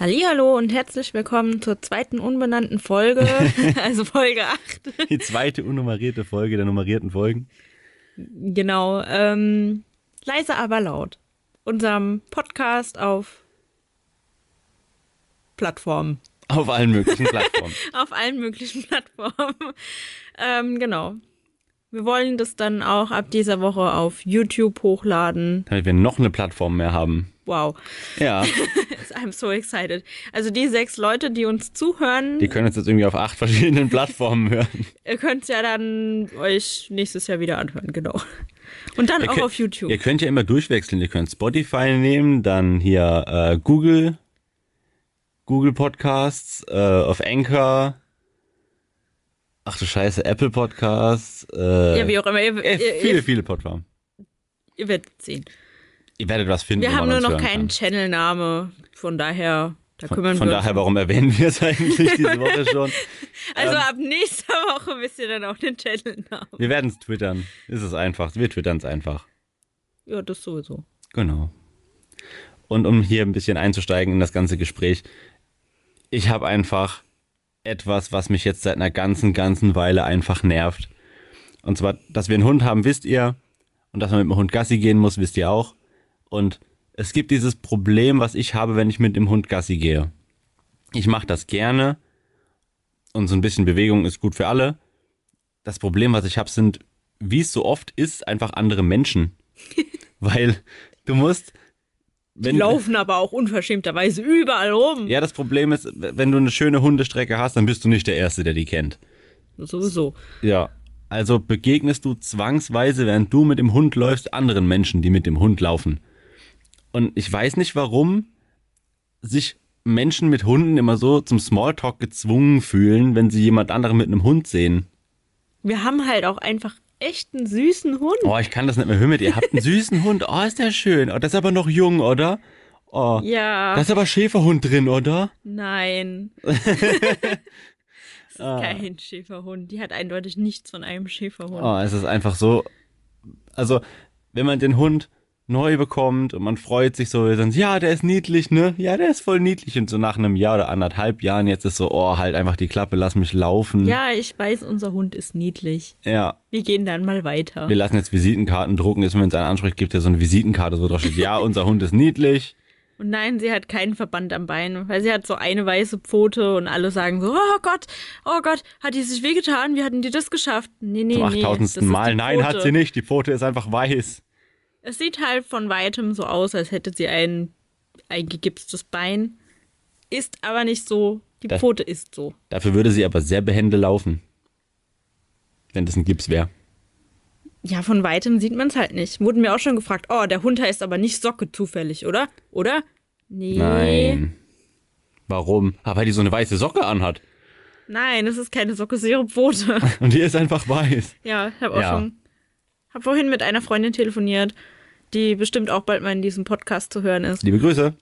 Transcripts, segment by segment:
Hallo und herzlich willkommen zur zweiten unbenannten Folge, also Folge 8. Die zweite unnummerierte Folge der nummerierten Folgen. Genau, ähm, leise aber laut. Unserem Podcast auf Plattformen. Auf allen möglichen Plattformen. auf allen möglichen Plattformen. ähm, genau. Wir wollen das dann auch ab dieser Woche auf YouTube hochladen. Damit wir noch eine Plattform mehr haben. Wow. Ja. I'm so excited. Also die sechs Leute, die uns zuhören. Die können uns jetzt irgendwie auf acht verschiedenen Plattformen hören. Ihr könnt es ja dann euch nächstes Jahr wieder anhören, genau. Und dann ihr auch könnt, auf YouTube. Ihr könnt ja immer durchwechseln. Ihr könnt Spotify nehmen, dann hier äh, Google, Google Podcasts, äh, auf Anchor. Ach du Scheiße, Apple Podcasts. Äh, ja, wie auch immer. Ihr, äh, ihr, viele, ihr, viele Plattformen. ihr werdet sehen. Ihr werdet was finden. Wir haben nur noch keinen. Channelname, von daher, da kümmern Von wir daher, warum erwähnen wir es eigentlich diese Woche schon? Also ähm, ab nächster Woche wisst ihr dann auch den Channelnamen. Wir werden es twittern. Ist es einfach. Wir twittern es einfach. Ja, das sowieso. Genau. Und um hier ein bisschen einzusteigen in das ganze Gespräch, ich habe einfach etwas, was mich jetzt seit einer ganzen, ganzen Weile einfach nervt. Und zwar, dass wir einen Hund haben, wisst ihr. Und dass man mit dem Hund Gassi gehen muss, wisst ihr auch. Und es gibt dieses Problem, was ich habe, wenn ich mit dem Hund Gassi gehe. Ich mache das gerne. Und so ein bisschen Bewegung ist gut für alle. Das Problem, was ich habe, sind, wie es so oft ist, einfach andere Menschen. Weil du musst. Die laufen aber auch unverschämterweise überall rum. Ja, das Problem ist, wenn du eine schöne Hundestrecke hast, dann bist du nicht der Erste, der die kennt. Sowieso. Ja. Also begegnest du zwangsweise, während du mit dem Hund läufst, anderen Menschen, die mit dem Hund laufen. Und ich weiß nicht, warum sich Menschen mit Hunden immer so zum Smalltalk gezwungen fühlen, wenn sie jemand anderen mit einem Hund sehen. Wir haben halt auch einfach echt einen süßen Hund. Oh, ich kann das nicht mehr hören mit ihr. Habt einen süßen Hund. Oh, ist der schön. Oh, der ist aber noch jung, oder? Oh, Ja. da ist aber Schäferhund drin, oder? Nein. das ist Ah. kein Schäferhund. Die hat eindeutig nichts von einem Schäferhund. Oh, es ist einfach so. Also, wenn man den Hund neu bekommt und man freut sich so, dann, ja, der ist niedlich, ne? Ja, der ist voll niedlich. Und so nach einem Jahr oder anderthalb Jahren jetzt ist so, oh, halt einfach die Klappe, lass mich laufen. Ja, ich weiß, unser Hund ist niedlich. Ja. Wir gehen dann mal weiter. Wir lassen jetzt Visitenkarten drucken. Ist, wenn es einen anspricht, gibt ja so eine Visitenkarte, wo drauf steht, ja, unser Hund ist niedlich. Und nein, sie hat keinen Verband am Bein, weil sie hat so eine weiße Pfote und alle sagen so, oh Gott, oh Gott, hat die sich wehgetan? Wie hatten die das geschafft? Nee, nee, Zum nee. das 8000. ist Mal. Nein, hat sie nicht. Die Pfote ist einfach weiß. Es sieht halt von weitem so aus, als hätte sie ein, gegipstes Bein. Ist aber nicht so. Die Das- Pfote ist so. Dafür würde sie aber sehr behende laufen. Wenn das ein Gips wäre. Ja, von weitem sieht man es halt nicht. Wurden mir auch schon gefragt, oh, der Hund heißt aber nicht Socke zufällig, oder? Oder? Nee. Nein. Warum? Ah, weil die so eine weiße Socke anhat. Nein, es ist keine Socke, es ist ihre Pfote. Und die ist einfach weiß. ja, ich habe auch Ja. schon. Hab vorhin mit einer Freundin telefoniert, die bestimmt auch bald mal in diesem Podcast zu hören ist. Liebe Grüße.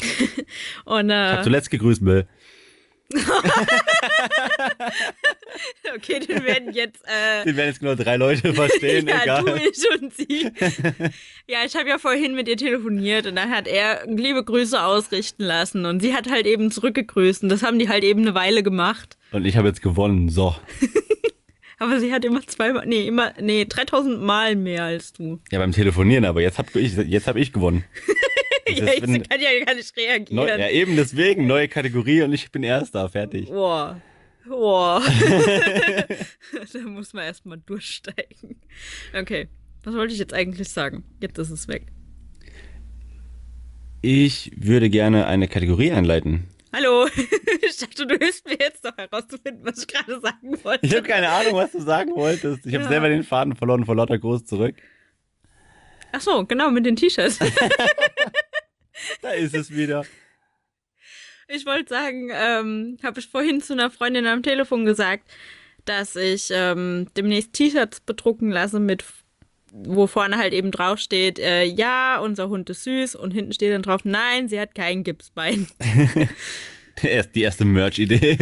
Und Ich habe äh, zuletzt gegrüßt, Bill. okay, den werden jetzt äh, Den werden jetzt nur drei Leute verstehen, ja, egal. du, ich und sie. ja, ich habe ja vorhin mit ihr telefoniert und dann hat er liebe Grüße ausrichten lassen und sie hat halt eben zurückgegrüßt und das haben die halt eben eine Weile gemacht. Und ich habe jetzt gewonnen. So. Aber sie hat immer zweimal, nee, immer, nee, 3000 Mal mehr als du. Ja, beim Telefonieren, aber jetzt habe ich, jetzt hab ich gewonnen. Ja, ich wenn- kann ja gar nicht reagieren. neu, ja, eben deswegen, neue Kategorie und ich bin Erster, fertig. Boah. Boah. da muss man erstmal durchsteigen. Okay. Was wollte ich jetzt eigentlich sagen? Jetzt ist es weg. Ich würde gerne eine Kategorie einleiten. Hallo. Ich dachte, du hilfst mir jetzt noch herauszufinden, was ich gerade sagen wollte. Ich habe keine Ahnung, was du sagen wolltest. Ich habe Ja. selber den Faden verloren vor lauter Groß zurück. Ach so, genau, mit den T-Shirts. Da ist es wieder. Ich wollte sagen, ähm, habe ich vorhin zu einer Freundin am Telefon gesagt, dass ich ähm, demnächst T-Shirts bedrucken lasse mit wo vorne halt eben drauf steht, äh, ja, unser Hund ist süß und hinten steht dann drauf, nein, sie hat kein Gipsbein. Erst- Die erste Merch-Idee.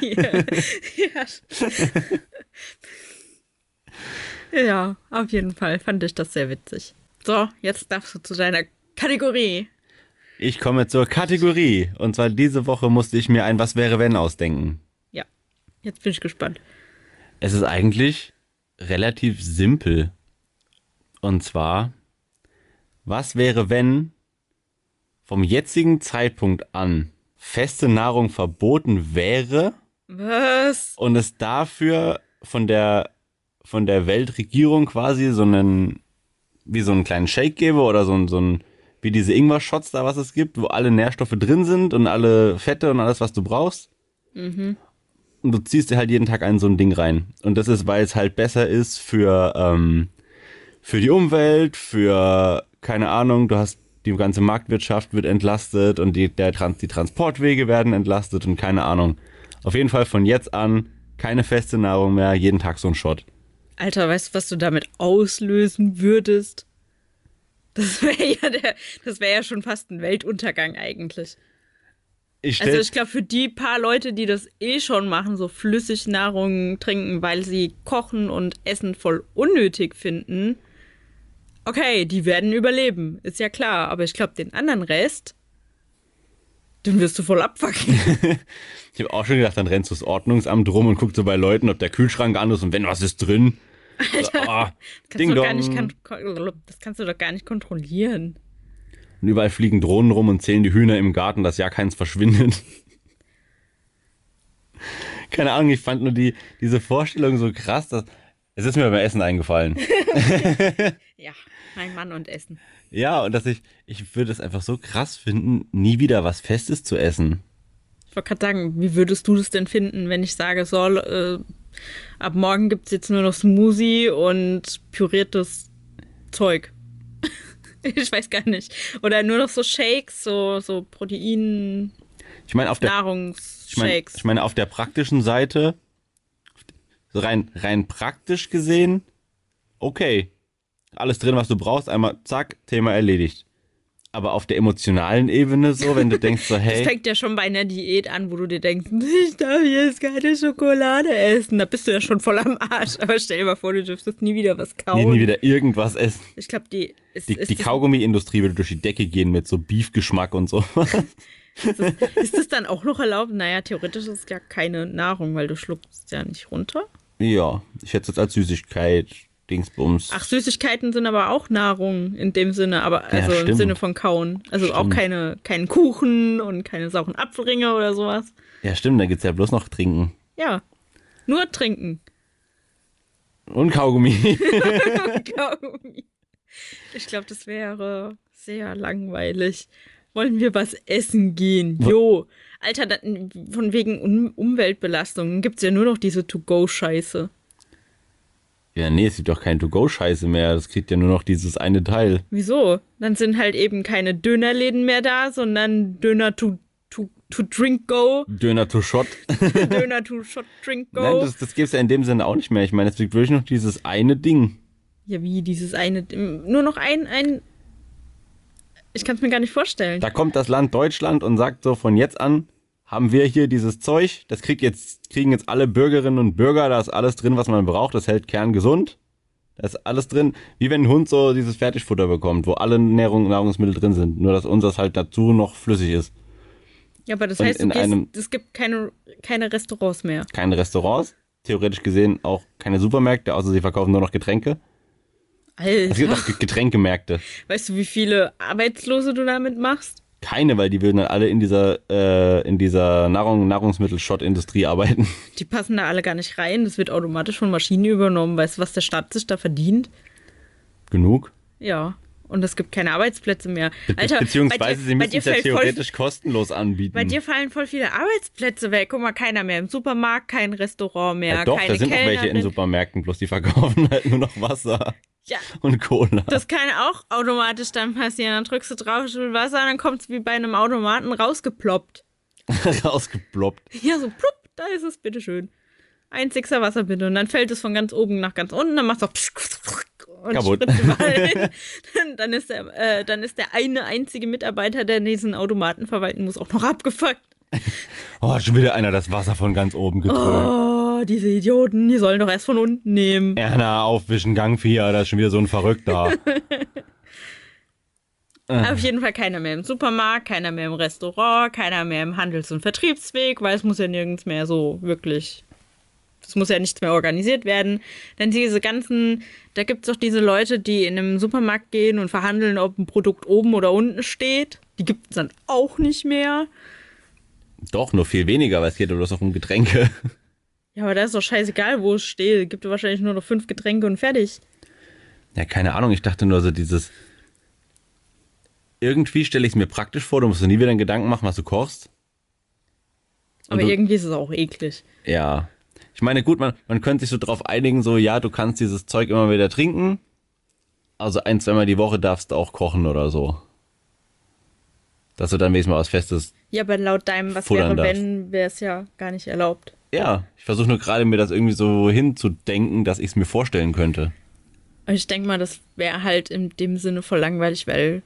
ja. ja. ja, auf jeden Fall fand ich das sehr witzig. So, jetzt darfst du zu deiner Kategorie. Ich komme zur Kategorie. Und zwar diese Woche musste ich mir ein Was wäre wenn ausdenken. Ja, jetzt bin ich gespannt. Es ist eigentlich relativ simpel. Und zwar, was wäre, wenn vom jetzigen Zeitpunkt an feste Nahrung verboten wäre Was? und es dafür von der, von der Weltregierung quasi so einen, wie so einen kleinen Shake gäbe oder so ein, so ein, wie diese Ingwer-Shots da, was es gibt, wo alle Nährstoffe drin sind und alle Fette und alles, was du brauchst. Und du ziehst dir halt jeden Tag ein so ein Ding rein. Und das ist, weil es halt besser ist für, ähm, für die Umwelt, für, keine Ahnung, du hast die ganze Marktwirtschaft wird entlastet und die, der Trans die Transportwege werden entlastet und keine Ahnung. Auf jeden Fall von jetzt an keine feste Nahrung mehr, jeden Tag so ein Shot. Alter, weißt du, was du damit auslösen würdest? Das wäre ja der, das wäre ja schon fast ein Weltuntergang eigentlich. Ich Also ich glaube, für die paar Leute, die das eh schon machen, so flüssig Nahrung trinken, weil sie kochen und Essen voll unnötig finden, okay, die werden überleben, ist ja klar. Aber ich glaube, den anderen Rest, den wirst du voll abfacken. ich habe auch schon gedacht, dann rennst du das Ordnungsamt rum und guckst so bei Leuten, ob der Kühlschrank an ist und wenn was ist drin. So, oh, Kannst dong. gar nicht kan- das kannst du doch gar nicht kontrollieren. Und überall fliegen Drohnen rum und zählen die Hühner im Garten, dass ja keins verschwindet. Keine Ahnung, ich fand nur die, diese Vorstellung so krass, dass. Es ist mir beim Essen eingefallen. Ja, mein Mann und Essen. Ja, und dass ich, ich würde es einfach so krass finden, nie wieder was Festes zu essen. Ich wollte gerade sagen, wie würdest du das denn finden, wenn ich sage, so, äh, ab morgen gibt es jetzt nur noch Smoothie und püriertes Zeug? ich weiß gar nicht. Oder nur noch so Shakes, so, so Protein, Ich meine, auf der, ich meine, Nahrungsshakes. ich meine, auf der praktischen Seite, so rein, rein praktisch gesehen, okay. Alles drin, was du brauchst, einmal zack, Thema erledigt. Aber auf der emotionalen Ebene so, wenn du denkst so, Das hey, fängt ja schon bei einer Diät an, wo du dir denkst, ich darf jetzt keine Schokolade essen. Da bist du ja schon voll am Arsch. Aber stell dir mal vor, du dürftest nie wieder was kauen. nie wieder irgendwas essen. Ich glaube, die, ist, Die, ist, die das, Kaugummi-Industrie würde durch die Decke gehen mit so Beefgeschmack und so. ist das dann auch noch erlaubt? Naja, theoretisch ist es ja keine Nahrung, weil du schluckst ja nicht runter. ja, ich hätte es jetzt als Süßigkeit, Dingsbums. Ach, Süßigkeiten sind aber auch Nahrung in dem Sinne, aber also im stimmt. Sinne von kauen. Also auch Stimmt. keine, keinen Kuchen und keine sauren Apfelringe oder sowas. Ja, stimmt, da gibt's ja bloß noch Trinken. Ja. Nur trinken. Und Kaugummi. Kaugummi. Ich glaube, das wäre sehr langweilig. Wollen wir was essen gehen? Jo. Alter, von wegen um Umweltbelastungen gibt's ja nur noch diese To-Go-Scheiße. Ja, nee, es gibt doch kein To-Go-Scheiße mehr. Das kriegt ja nur noch dieses eine Teil. Wieso? Dann sind halt eben keine Dönerläden mehr da, sondern Döner to, to, to drink go, Döner to Shot. Döner to shot drink go. Nein, das, das gibt's ja in dem Sinne auch nicht mehr. Ich meine, es gibt wirklich noch dieses eine Ding. ja, wie dieses eine, nur noch ein, ein, ich kann es mir gar nicht vorstellen. Da kommt das Land Deutschland und sagt so, von jetzt an haben wir hier dieses Zeug. Das kriegt jetzt, kriegen jetzt alle Bürgerinnen und Bürger. Da ist alles drin, was man braucht. Das hält kerngesund. Da ist alles drin. Wie wenn ein Hund so dieses Fertigfutter bekommt, wo alle Nahrung, Nahrungsmittel drin sind. Nur, dass unseres halt dazu noch flüssig ist. Ja, aber das Und heißt, es gibt keine, keine Restaurants mehr. Keine Restaurants. Theoretisch gesehen auch keine Supermärkte, außer sie verkaufen nur noch Getränke. Es gibt Alter, auch Ge- Getränkemärkte. weißt du, wie viele Arbeitslose du damit machst? Keine, weil die würden dann alle in dieser, äh, in dieser Nahrung, Nahrungsmittel-Shot-Industrie arbeiten. Die passen da alle gar nicht rein. Das wird automatisch von Maschinen übernommen. Weißt du, was der Staat sich da verdient? Genug. Ja. Und es gibt keine Arbeitsplätze mehr. Alter, beziehungsweise dir, sie müssen es ja fällt voll, theoretisch kostenlos anbieten. Bei dir fallen voll viele Arbeitsplätze weg. Guck mal, keiner mehr im Supermarkt, kein Restaurant mehr, ja, doch, keine da sind noch welche in Kellnerin. Supermärkten, bloß die verkaufen halt nur noch Wasser Ja, und Cola. das kann auch automatisch dann passieren. Dann drückst du drauf, Stück Wasser, und dann kommt es wie bei einem Automaten rausgeploppt. rausgeploppt. Ja, so plupp, da ist es, bitteschön. Ein Sixer Wasser bitte. Und dann fällt es von ganz oben nach ganz unten, dann machst du und Kaputt. dann, dann, ist der, äh, dann ist der eine einzige Mitarbeiter, der diesen Automaten verwalten muss, auch noch abgefuckt. Oh, schon wieder einer das Wasser von ganz oben gedrückt. Oh, diese Idioten, die sollen doch erst von unten nehmen. Erna, aufwischen, Gang 4, da ist schon wieder so ein Verrückter. Auf jeden Fall keiner mehr im Supermarkt, keiner mehr im Restaurant, keiner mehr im Handels- und Vertriebsweg, weil es muss ja nirgends mehr so wirklich, es muss ja nichts mehr organisiert werden. Dann diese ganzen, da gibt es doch diese Leute, die in einem Supermarkt gehen und verhandeln, ob ein Produkt oben oder unten steht. Die gibt es dann auch nicht mehr. Doch, nur viel weniger, weil es geht bloß noch um Getränke. Ja, aber da ist doch scheißegal, wo es steht. Gibt wahrscheinlich nur noch fünf Getränke und fertig. Ja, keine Ahnung, ich dachte nur so dieses. Irgendwie stelle ich es mir praktisch vor, du musst dir nie wieder einen Gedanken machen, was du kochst. Und Aber du- irgendwie ist es auch eklig. Ja. Ich meine, gut, man, man könnte sich so drauf einigen, so, ja, du kannst dieses Zeug immer wieder trinken. Also ein, zweimal die Woche darfst du auch kochen oder so. Dass du dann wenigstens mal was Festes. Ja, aber laut deinem, was wäre, darfst. wenn, wäre es ja gar nicht erlaubt. Ja, ich versuche nur gerade mir das irgendwie so hinzudenken, dass ich es mir vorstellen könnte. Ich denke mal, das wäre halt in dem Sinne voll langweilig, weil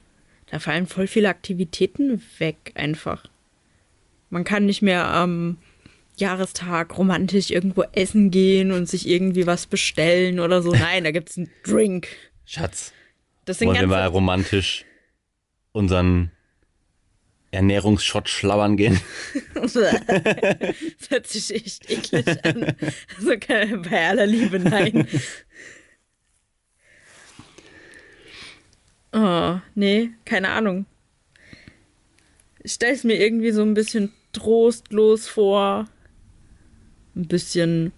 da fallen voll viele Aktivitäten weg einfach. Man kann nicht mehr am Jahrestag romantisch irgendwo essen gehen und sich irgendwie was bestellen oder so. Nein, da gibt's einen Drink. Schatz, Das sind wollen wir mal romantisch unseren Ernährungsschott schlabbern gehen? das hört sich echt eklig an. Also keine- bei aller Liebe, nein. Oh, nee, keine Ahnung. Ich stelle es mir irgendwie so ein bisschen trostlos vor. Ein bisschen,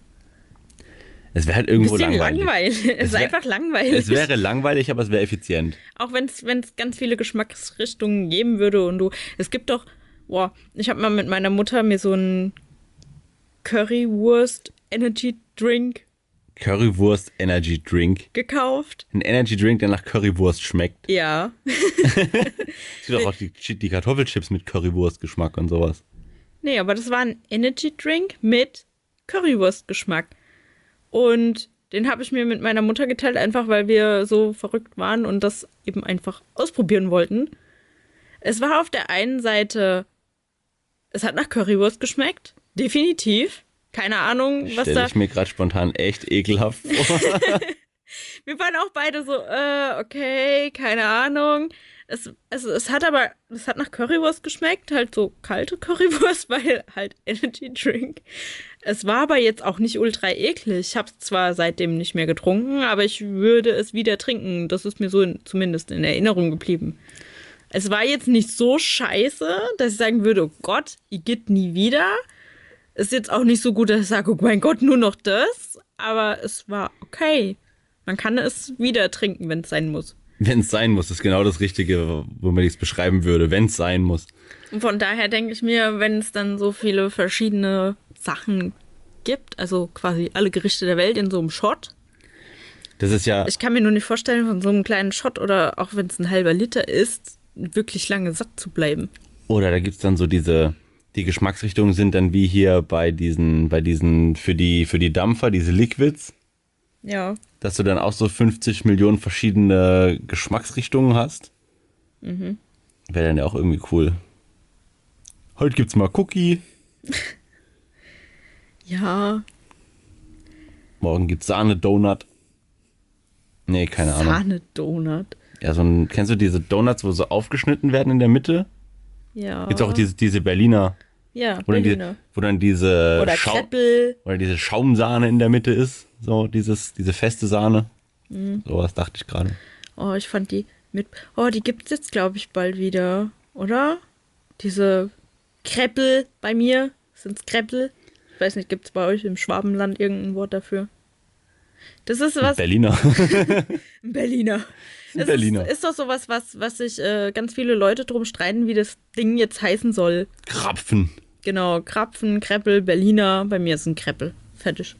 Es wäre halt irgendwo langweilig. langweilig. Es ist wär- einfach langweilig. Es wäre langweilig, aber es wäre effizient. Auch wenn es ganz viele Geschmacksrichtungen geben würde und du. Es gibt doch. Boah, ich habe mal mit meiner Mutter mir so einen Currywurst Energy Drink Currywurst Energy Drink. gekauft. Ein Energy Drink, der nach Currywurst schmeckt. Ja. Es gibt auch die, die Kartoffelchips mit Currywurst-Geschmack und sowas. Nee, aber das war ein Energy Drink mit Currywurst-Geschmack. Und den habe ich mir mit meiner Mutter geteilt, einfach weil wir so verrückt waren und das eben einfach ausprobieren wollten. Es war auf der einen Seite, es hat nach Currywurst geschmeckt, definitiv. Keine Ahnung, was Stelle da. ich mir gerade spontan echt ekelhaft vor. Wir waren auch beide so, äh, okay, keine Ahnung. Es, es, es hat aber, es hat nach Currywurst geschmeckt, halt so kalte Currywurst, weil halt Energy Drink. Es war aber jetzt auch nicht ultra eklig. Ich habe es zwar seitdem nicht mehr getrunken, aber ich würde es wieder trinken. Das ist mir so in, zumindest in Erinnerung geblieben. Es war jetzt nicht so scheiße, dass ich sagen würde, oh Gott, ihr geht nie wieder. Ist jetzt auch nicht so gut, dass ich sage, oh mein Gott, nur noch das. Aber es war okay. Man kann es wieder trinken, wenn es sein muss. Wenn es sein muss, ist genau das Richtige, womit ich es beschreiben würde. Wenn es sein muss. Und von daher denke ich mir, wenn es dann so viele verschiedene Sachen gibt, also quasi alle Gerichte der Welt in so einem Shot. Das ist ja, Ich kann mir nur nicht vorstellen, von so einem kleinen Shot oder auch wenn es ein halber Liter ist, wirklich lange satt zu bleiben. oder da gibt's dann so diese, die Geschmacksrichtungen sind dann wie hier bei diesen, bei diesen, für die, für die Dampfer, diese Liquids, Ja. dass du dann auch so 50 Millionen verschiedene Geschmacksrichtungen hast. Mhm. Wäre dann ja auch irgendwie cool. Heute gibt's mal Cookie, Ja. morgen gibt's Sahne-Donut. Nee, keine Ahnung. Sahne-Donut. Ja, so ein, kennst du diese Donuts, wo so aufgeschnitten werden in der Mitte? Ja. Gibt's auch diese, diese Berliner, Ja, wo dann, die, Berliner. wo dann diese Oder Schau- Kreppel. oder diese Schaumsahne in der Mitte ist. So, dieses, diese feste Sahne. Mhm. Sowas dachte ich gerade. Oh, ich fand die mit. Oh, die gibt's jetzt, glaube ich, bald wieder, oder? Diese Kreppel bei mir. Sind's Kreppel? Ich weiß nicht, gibt's bei euch im Schwabenland irgendein Wort dafür? Das ist was. Berliner. Berliner. Das Berliner. Ist, ist doch sowas, was, was sich äh, ganz viele Leute drum streiten, wie das Ding jetzt heißen soll. Krapfen. Genau, Krapfen, Kreppel, Berliner. Bei mir ist ein Kreppel. Fertig.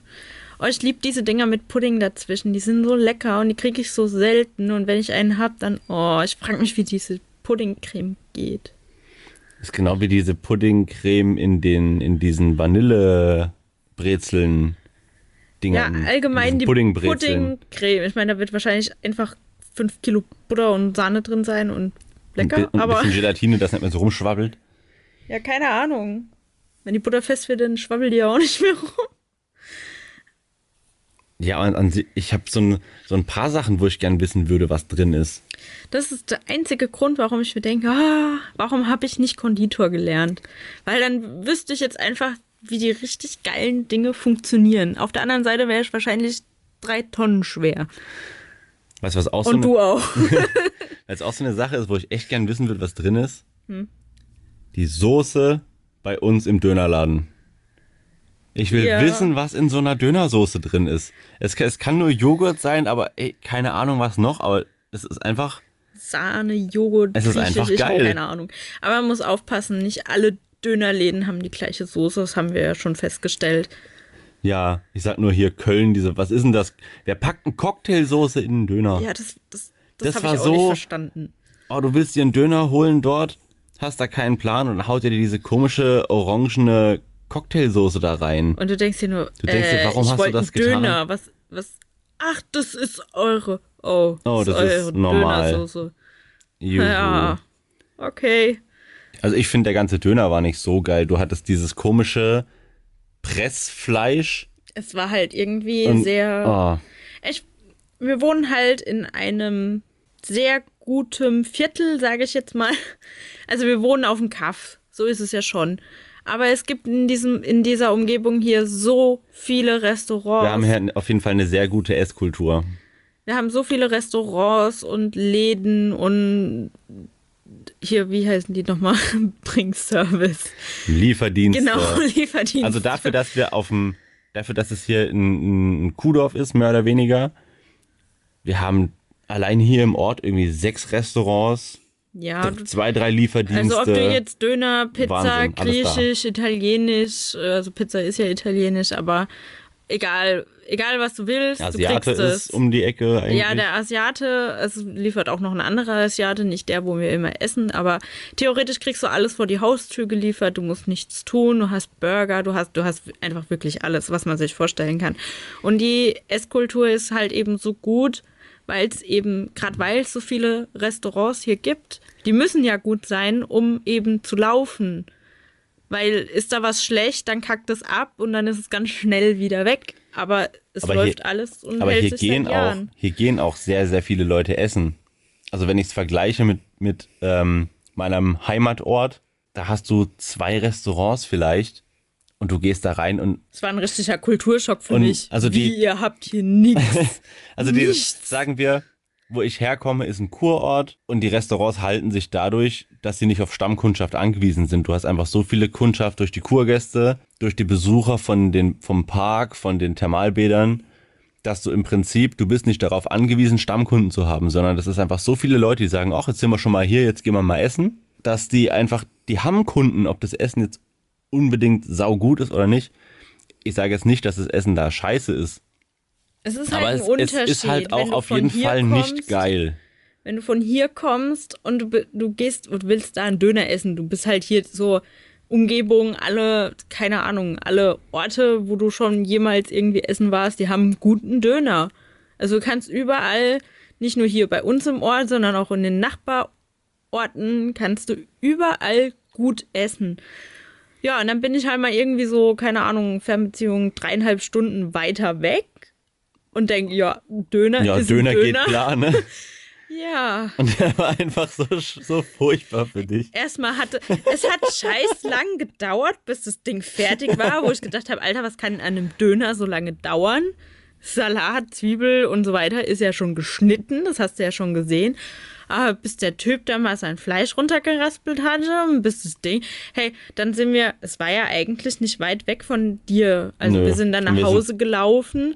Oh, ich liebe diese Dinger mit Pudding dazwischen. Die sind so lecker und die kriege ich so selten. Und wenn ich einen hab, dann, oh, ich frage mich, wie diese Puddingcreme geht. Ist genau wie diese Puddingcreme in den, in diesen Vanillebrezeln. Ja, Dingern. allgemein die. Puddingcreme. Ich meine, da wird wahrscheinlich einfach 5 Kilo Butter und Sahne drin sein und lecker. und ein aber bisschen Gelatine, das nicht mehr so rumschwabbelt. ja, keine Ahnung. Wenn die Butter fest wird, dann schwabbelt die ja auch nicht mehr rum. Ja, und an, si- ich habe so ein, so ein paar Sachen, wo ich gern wissen würde, was drin ist. Das ist der einzige Grund, warum ich mir denke, ah, warum habe ich nicht Konditor gelernt? Weil dann wüsste ich jetzt einfach, wie die richtig geilen Dinge funktionieren. Auf der anderen Seite wäre ich wahrscheinlich drei Tonnen schwer. Weißt du, was auch so Und eine, du auch. was auch so eine Sache ist, wo ich echt gern wissen würde, was drin ist? Hm. Die Soße bei uns im Dönerladen. Ich will Ja. wissen, was in so einer Dönersoße drin ist. Es, kann- es kann nur Joghurt sein, aber ey, keine Ahnung, was noch, aber es ist einfach. Sahne, Joghurt, Es ist einfach ich habe geil. keine Ahnung. Aber man muss aufpassen, nicht alle Dönerläden haben die gleiche Soße, das haben wir ja schon festgestellt. Ja, ich sag nur hier Köln, diese, was ist denn das? Wer packt eine Cocktailsoße in einen Döner? Ja, das, das, das, Das habe war ich auch so- nicht verstanden. Oh, du willst dir einen Döner holen dort, hast da keinen Plan und haut dir diese komische orangene Cocktailsoße da rein. Und du denkst dir nur, Du denkst dir, äh, warum ich hast du das getan? Döner, was, was, ach, das ist eure, oh, Oh, das ist eure normal. Dönersoße. Juhu. Ja, okay. Also ich finde, der ganze Döner war nicht so geil. Du hattest dieses komische Pressfleisch. Es war halt irgendwie und, sehr, Oh, ich, wir wohnen halt in einem sehr gutem Viertel, sage ich jetzt mal. Also wir wohnen auf dem Kaff, so ist es ja schon. Aber es gibt in diesem, in dieser Umgebung hier so viele Restaurants. wir haben hier auf jeden Fall eine sehr gute Esskultur. Wir haben so viele Restaurants und Läden und hier, wie heißen die nochmal? Bringservice. Lieferdienste. Genau, Lieferdienst. Also dafür, dass wir auf dem, dafür, dass es hier ein, ein Kuhdorf ist, mehr oder weniger. Wir haben allein hier im Ort irgendwie sechs Restaurants, Ja, zwei, drei Lieferdienste. also ob du jetzt Döner, Pizza, Wahnsinn. Griechisch, Italienisch, äh, also Pizza ist ja Italienisch, aber egal, egal was du willst, Asiate du kriegst es. ist um die Ecke eigentlich. Ja, der Asiate, also liefert auch noch ein anderer Asiate, nicht der, wo wir immer essen, aber theoretisch kriegst du alles vor die Haustür geliefert, du musst nichts tun, du hast Burger, du hast, du hast einfach wirklich alles, was man sich vorstellen kann. Und die Esskultur ist halt eben so gut, weil es eben, gerade weil es so viele Restaurants hier gibt, die müssen ja gut sein, um eben zu laufen. Weil ist da was schlecht, dann kackt es ab und dann ist es ganz schnell wieder weg. Aber es Aber läuft hier- alles und Aber hält hier sich gehen, seit auch, hier gehen auch sehr, sehr viele Leute essen. Also wenn ich es vergleiche mit, mit ähm, meinem Heimatort, da hast du zwei Restaurants vielleicht und du gehst da rein und Es war ein richtiger Kulturschock für mich. also Wie, die- ihr habt hier nichts. Also die, Nichts. sagen wir, wo ich herkomme, ist ein Kurort und die Restaurants halten sich dadurch, dass sie nicht auf Stammkundschaft angewiesen sind. Du hast einfach so viele Kundschaft durch die Kurgäste, durch die Besucher von den, vom Park, von den Thermalbädern, dass du im Prinzip, du bist nicht darauf angewiesen, Stammkunden zu haben, sondern das ist einfach so viele Leute, die sagen, ach, jetzt sind wir schon mal hier, jetzt gehen wir mal essen, dass die einfach, die haben Kunden, ob das Essen jetzt unbedingt saugut ist oder nicht. Ich sage jetzt nicht, dass das Essen da scheiße ist, Es ist halt aber ein es, es Unterschied. ist halt auch auf jeden Fall nicht kommst, geil. Wenn du von hier kommst und du, du gehst und willst da einen Döner essen, du bist halt hier so Umgebung, alle, keine Ahnung, alle Orte, wo du schon jemals irgendwie essen warst, die haben guten Döner. Also du kannst überall, nicht nur hier bei uns im Ort, sondern auch in den Nachbarorten, kannst du überall gut essen. Ja, und dann bin ich halt mal irgendwie so, keine Ahnung, Fernbeziehung dreieinhalb Stunden weiter weg und denke, ja, Döner Ja, ist Döner, ein Döner. geht klar, ne? Ja. Und der war einfach so, so furchtbar für dich. Erstmal hatte, es hat scheiß lang gedauert, bis das Ding fertig war, wo ich gedacht habe, Alter, was kann an einem Döner so lange dauern? Salat, Zwiebel und so weiter ist ja schon geschnitten, das hast du ja schon gesehen. Aber bis der Typ da mal sein Fleisch runtergeraspelt hatte, und bis das Ding. Hey, dann sind wir, es war ja eigentlich nicht weit weg von dir. Also Nö. wir sind dann nach Hause gelaufen.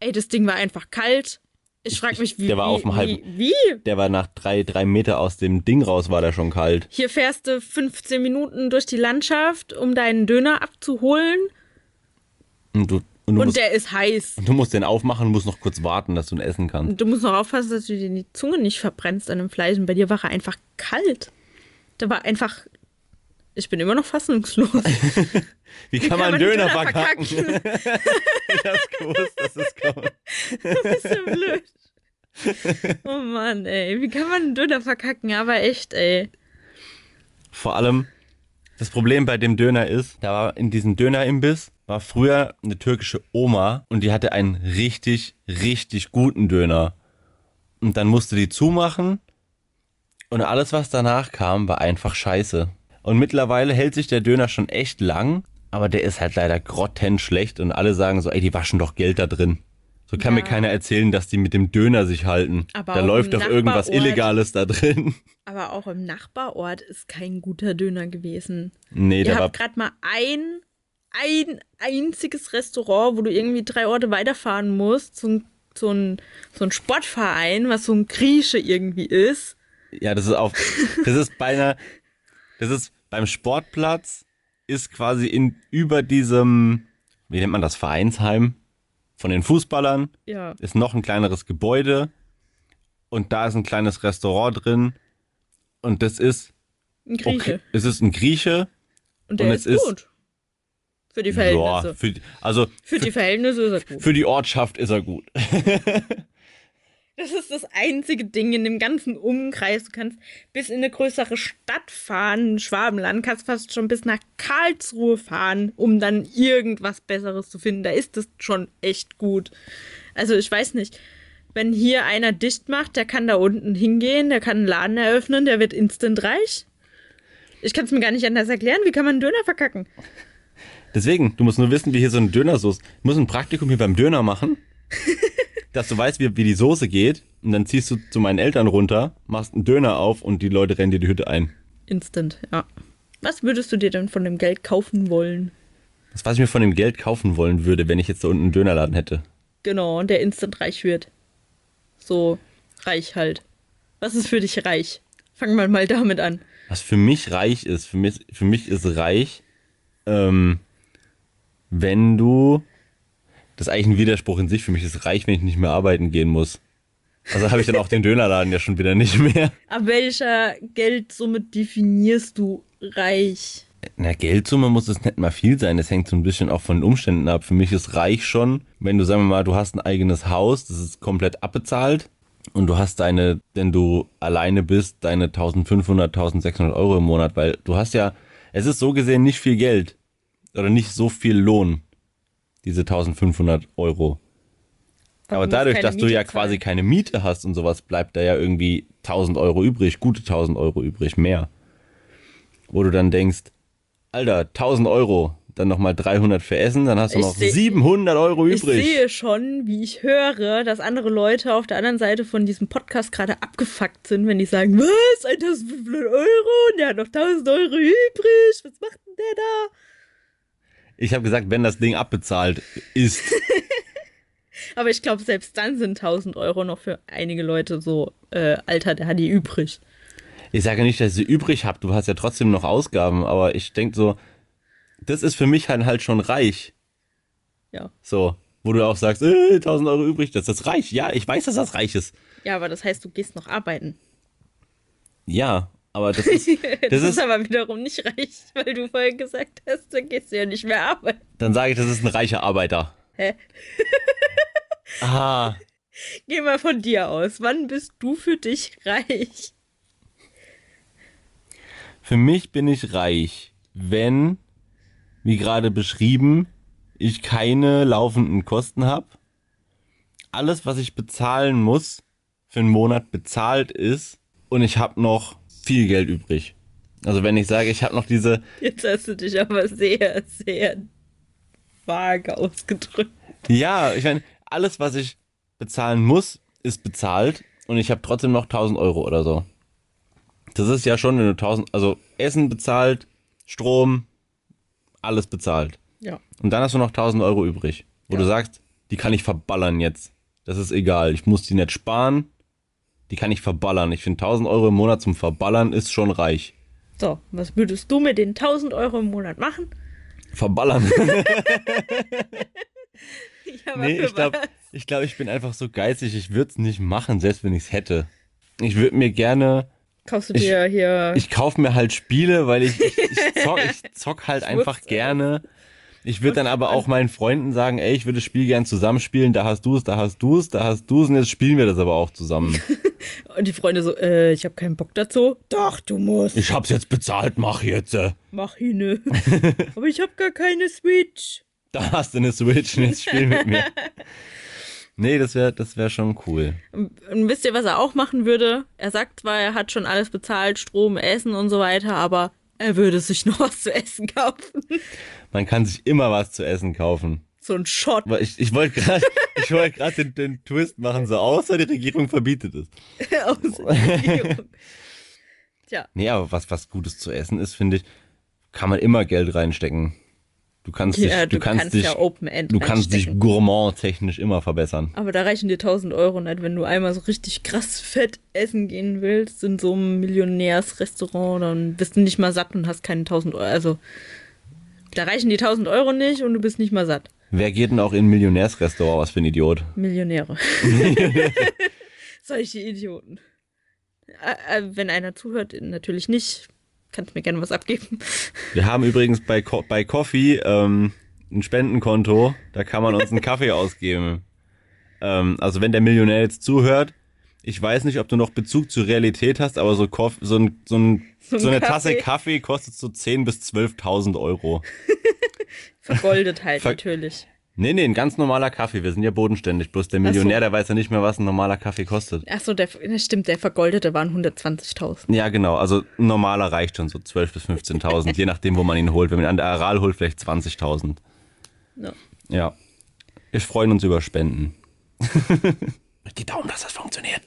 Ey, das Ding war einfach kalt. Ich frage mich, wie, Der war wie, auf dem wie, halben- wie? Der war nach drei, drei Meter aus dem Ding raus, war der schon kalt. Hier fährst du 15 Minuten durch die Landschaft, um deinen Döner abzuholen. Und du, und Und musst, der ist heiß. du musst den aufmachen, musst noch kurz warten, dass du ihn essen kannst. Und du musst noch aufpassen, dass du dir die Zunge nicht verbrennst an dem Fleisch. Und bei dir war er einfach kalt. Der war einfach. Ich bin immer noch fassungslos. Wie, kann, man, einen Döner, Döner verkacken? ich hab's gewusst, dass es kommt. Das ist so blöd. Oh Mann, ey. Wie kann man einen Döner verkacken? Aber echt, ey. Vor allem, das Problem bei dem Döner ist, da war in diesem Dönerimbiss war früher eine türkische Oma und die hatte einen richtig, richtig guten Döner. Und dann musste die zumachen und alles, was danach kam, war einfach scheiße. Und mittlerweile hält sich der Döner schon echt lang, aber der ist halt leider grottenschlecht und alle sagen so, ey, die waschen doch Geld da drin. So kann Ja. mir keiner erzählen, dass die mit dem Döner sich halten. Aber da läuft doch irgendwas Illegales da drin. Aber auch im Nachbarort ist kein guter Döner gewesen. Nee, Ihr war habt gerade mal ein, ein einziges Restaurant, wo du irgendwie drei Orte weiterfahren musst. So ein, so ein, so ein Sportverein, was so ein Grieche irgendwie ist. Ja, das ist auf. Das ist bei einer. Das ist beim Sportplatz, ist quasi in über diesem, wie nennt man das, Vereinsheim von den Fußballern, Ja. ist noch ein kleineres Gebäude und da ist ein kleines Restaurant drin und das ist Ein Grieche. okay. Es ist ein Grieche. Und der und ist, es ist- gut. Für die Ja, Verhältnisse. für, die- also für die Verhältnisse ist er gut. für die Ortschaft ist er gut. Das ist das einzige Ding in dem ganzen Umkreis. Du kannst bis in eine größere Stadt fahren, Schwabenland, kannst fast schon bis nach Karlsruhe fahren, um dann irgendwas Besseres zu finden. Da ist es schon echt gut. Also ich weiß nicht, wenn hier einer dicht macht, der kann da unten hingehen, der kann einen Laden eröffnen, der wird instant reich. Ich kann es mir gar nicht anders erklären. Wie kann man einen Döner verkacken? Deswegen, du musst nur wissen, wie hier so eine Dönersoße. Du musst ein Praktikum hier beim Döner machen, dass du weißt, wie, wie die Soße geht. Und dann ziehst du zu meinen Eltern runter, machst einen Döner auf und die Leute rennen dir die Hütte ein. Instant, ja. Was würdest du dir denn von dem Geld kaufen wollen? Das, was ich mir von dem Geld kaufen wollen würde, wenn ich jetzt da unten einen Dönerladen hätte. Genau, und der instant reich wird. So reich halt. Was ist für dich reich? Fangen wir mal damit an. Was für mich reich ist, für mich, für mich ist reich, ähm, wenn du, das ist eigentlich ein Widerspruch in sich, für mich ist reich, wenn ich nicht mehr arbeiten gehen muss. Also habe ich dann auch den Dönerladen ja schon wieder nicht mehr. Ab welcher Geldsumme definierst du reich? Na, Geldsumme muss es nicht mal viel sein. Das hängt so ein bisschen auch von den Umständen ab. Für mich ist reich schon, wenn du, sagen wir mal, du hast ein eigenes Haus, das ist komplett abbezahlt und du hast deine, wenn du alleine bist, deine 1500, 1600 Euro im Monat, weil du hast ja, es ist so gesehen nicht viel Geld oder nicht so viel Lohn, diese 1500 Euro. Weil Aber du dadurch, dass du Miete ja quasi zahlen. keine Miete hast und sowas, bleibt da ja irgendwie 1000 Euro übrig, gute 1000 Euro übrig, mehr. Wo du dann denkst, Alter, 1000 Euro, dann nochmal 300 für Essen, dann hast du Ich noch seh- 700 Euro Ich übrig. sehe schon, wie ich höre, dass andere Leute auf der anderen Seite von diesem Podcast gerade abgefuckt sind, wenn die sagen, was, 1500 Euro und der hat noch 1000 Euro übrig, was macht denn der da? Ich habe gesagt, wenn das Ding abbezahlt ist, Aber ich glaube, selbst dann sind 1000 Euro noch für einige Leute so, äh, Alter, der hat die übrig. ich sage nicht, dass ich sie übrig habe, du hast ja trotzdem noch Ausgaben, aber ich denke so, das ist für mich halt, halt schon reich. Ja. So, wo du auch sagst, äh, 1000 Euro übrig, das ist reich. Ja, ich weiß, dass das reich ist. Ja, aber das heißt, du gehst noch arbeiten. Ja, aber das ist, Das, das ist, aber wiederum nicht reich, weil du vorhin gesagt hast, dann gehst du ja nicht mehr arbeiten. dann sage ich, das ist ein reicher Arbeiter. Hä? Ah, Geh mal von dir aus. Wann bist du für dich reich? für mich bin ich reich, wenn, wie gerade beschrieben, ich keine laufenden Kosten habe. Alles, was ich bezahlen muss, für einen Monat bezahlt ist und ich habe noch viel Geld übrig. Also wenn ich sage, ich habe noch diese, Jetzt hast du dich aber sehr, sehr vage ausgedrückt. ja, ich meine, alles, was ich bezahlen muss, ist bezahlt und ich habe trotzdem noch 1000 Euro oder so. Das ist ja schon, wenn du 1000, also Essen bezahlt, Strom, alles bezahlt. Ja. Und dann hast du noch 1000 Euro übrig, wo Ja. du sagst, die kann ich verballern jetzt. Das ist egal, ich muss die nicht sparen, die kann ich verballern. Ich finde 1000 Euro im Monat zum Verballern ist schon reich. So, was würdest du mit den 1000 Euro im Monat machen? Verballern. Ja, nee, ich glaube, ich, glaub, ich bin einfach so geizig, ich würde es nicht machen, selbst wenn ich es hätte. Ich würde mir gerne, Kaufst du ich- dir hier. ich kaufe mir halt Spiele, weil ich, ich, ich, zock, ich zock halt einfach wusste es. Ich würde dann aber auch meinen Freunden sagen, ey, ich würde das Spiel gern zusammenspielen, da hast du es, da hast du es, da hast du es und jetzt spielen wir das aber auch zusammen. Und die Freunde so, äh, ich habe keinen Bock dazu. Doch, du musst. Ich hab's jetzt bezahlt, mach jetzt. äh. Mach hin. aber ich habe gar keine Switch. Da hast du eine Switch und jetzt spiel mit mir. Nee, das wäre das wär schon cool. Und wisst ihr, was er auch machen würde? Er sagt zwar, er hat schon alles bezahlt, Strom, Essen und so weiter, aber er würde sich noch was zu essen kaufen. Man kann sich immer was zu essen kaufen. So ein Shot. Ich, ich wollte gerade ich wollt den, den Twist machen, so außer die Regierung verbietet es. aus der Regierung. Tja, Nee, aber was, was Gutes zu essen ist, finde ich, kann man immer Geld reinstecken. Du kannst ja, dich, du, kannst, dich, ja Open End du kannst dich gourmand-technisch immer verbessern. Aber da reichen dir 1000 Euro nicht, wenn du einmal so richtig krass fett essen gehen willst in so einem Millionärsrestaurant, dann bist du nicht mal satt und hast keine 1000 Euro. Also, da reichen die 1000 Euro nicht und du bist nicht mal satt. Wer geht denn auch in ein Millionärsrestaurant? Was für ein Idiot. Millionäre. Solche Idioten. Äh, wenn einer zuhört, natürlich nicht. Kannst mir gerne was abgeben. Wir haben übrigens bei, Co bei Coffee ähm, ein Spendenkonto, da kann man uns einen Kaffee ausgeben. Ähm, also wenn der Millionär jetzt zuhört, ich weiß nicht, ob du noch Bezug zur Realität hast, aber so, Koff so, ein, so, ein, So ein so eine Kaffee. Tasse Kaffee kostet so 10.000 bis 12.000 Euro. Vergoldet halt Ver- natürlich. Nee, nee, ein ganz normaler Kaffee. Wir sind ja bodenständig. Bloß der Millionär, der weiß ja nicht mehr, was ein normaler Kaffee kostet. Achso, der, das stimmt, der Vergoldete waren 120.000. Ja, genau. Also ein normaler reicht schon so 12.000 bis 15.000, je nachdem, wo man ihn holt. Wenn man ihn an der Aral holt, vielleicht 20.000. Ja. Ja. Wir freuen uns über Spenden. Die Daumen, dass das funktioniert.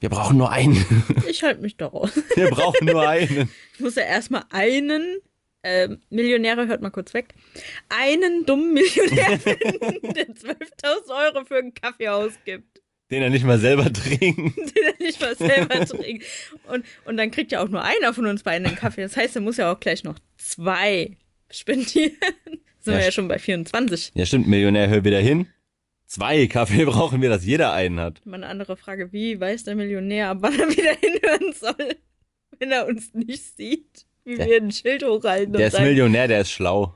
Wir brauchen nur einen. Ich halte mich da raus. Wir brauchen nur einen. Ich muss ja erstmal einen, ähm, Millionäre, hört mal kurz weg, einen dummen Millionär finden, der 12.000 Euro für einen Kaffee ausgibt, Den er nicht mal selber trinkt. den er nicht mal selber trinkt. Und, und dann kriegt ja auch nur einer von uns beiden einen Kaffee. Das heißt, er muss ja auch gleich noch zwei spendieren. Sind Ja, wir ja schon bei 24. Ja, stimmt. Millionär, hör wieder hin. Zwei Kaffee brauchen wir, dass jeder einen hat. Mal eine andere Frage, wie weiß der Millionär, ab wann er wieder hinhören soll, wenn er uns nicht sieht? Wie Der- wir ein Schild hochhalten Der ist sagen, Millionär, der ist schlau.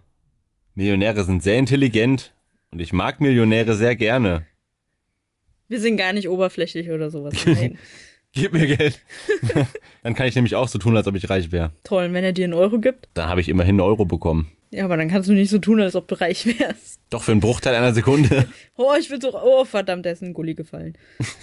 Millionäre sind sehr intelligent. Und ich mag Millionäre sehr gerne. wir sind gar nicht oberflächlich oder sowas. Nein. Gib mir Geld. Dann kann ich nämlich auch so tun, als ob ich reich wäre. Toll, und wenn er dir einen Euro gibt, Dann habe ich immerhin einen Euro bekommen. Ja, aber dann kannst du nicht so tun, als ob du reich wärst. Doch für einen Bruchteil einer Sekunde. Oh, ich will so, oh, verdammt, der ist in einen Gully gefallen.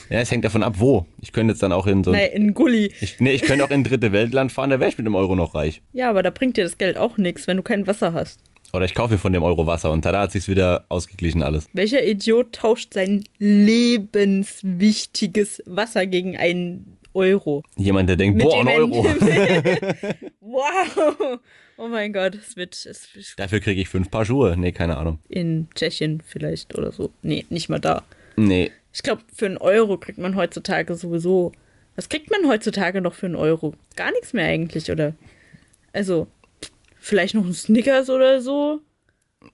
Ja, es hängt davon ab, wo. Ich könnte jetzt dann auch in so ein, Nein, in Gully. ich, nee, ich könnte auch in ein dritte Weltland fahren, da wäre ich mit dem Euro noch reich. Ja, aber da bringt dir das Geld auch nichts, wenn du kein Wasser hast. Oder ich kaufe mir von dem Euro Wasser und tada hat sich's wieder ausgeglichen alles. Welcher Idiot tauscht sein lebenswichtiges Wasser gegen einen Euro? Jemand, der denkt, Mit boah, ein Euro. wow! Oh mein Gott, es wird, es wird Dafür kriege ich fünf Paar Schuhe. Nee, keine Ahnung. in Tschechien vielleicht oder so. Nee, nicht mal da. Nee. Ich glaube, für einen Euro kriegt man heutzutage sowieso. Was kriegt man heutzutage noch für einen Euro? Gar nichts mehr eigentlich, oder? Also, vielleicht noch ein Snickers oder so.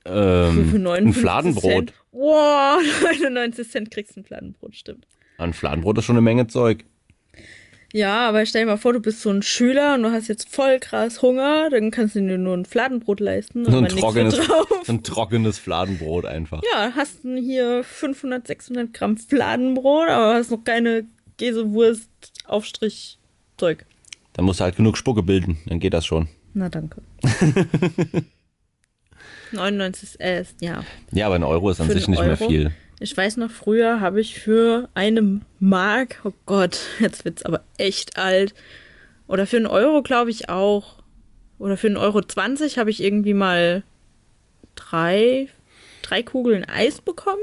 Ähm, Für ein 59 Fladenbrot. Cent. Wow, 99 Cent kriegst du ein Fladenbrot, stimmt. Ein Fladenbrot ist schon eine Menge Zeug. Ja, aber stell dir mal vor, du bist so ein Schüler und du hast jetzt voll krass Hunger, dann kannst du dir nur ein Fladenbrot leisten. So ein, trockenes, ein trockenes Fladenbrot einfach. Ja, hast du hier 500, 600 Gramm Fladenbrot, aber hast noch keine Käsewurst, Aufstrich, Zeug. Dann musst du halt genug Spucke bilden, dann geht das schon. Na, danke. 99 äh, ja. Ja, aber ein Euro ist an Für sich nicht mehr Euro? viel. Ich weiß noch, früher habe ich für eine Mark, oh Gott, jetzt wird's aber echt alt. Oder für einen Euro, glaube ich, auch. Oder für einen Euro 20 habe ich irgendwie mal drei, drei Kugeln Eis bekommen.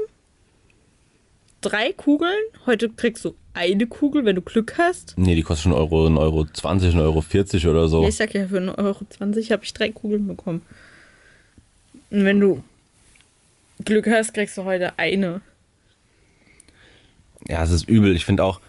Drei Kugeln. Heute kriegst du eine Kugel, wenn du Glück hast. Nee, die kostet schon Euro, ein Euro 20, ein Euro 40 oder so. Ja, ich sag ja, für einen Euro 20 habe ich drei Kugeln bekommen. Und wenn du Glück hast, kriegst du heute eine. Ja, es ist übel. Ich finde auch,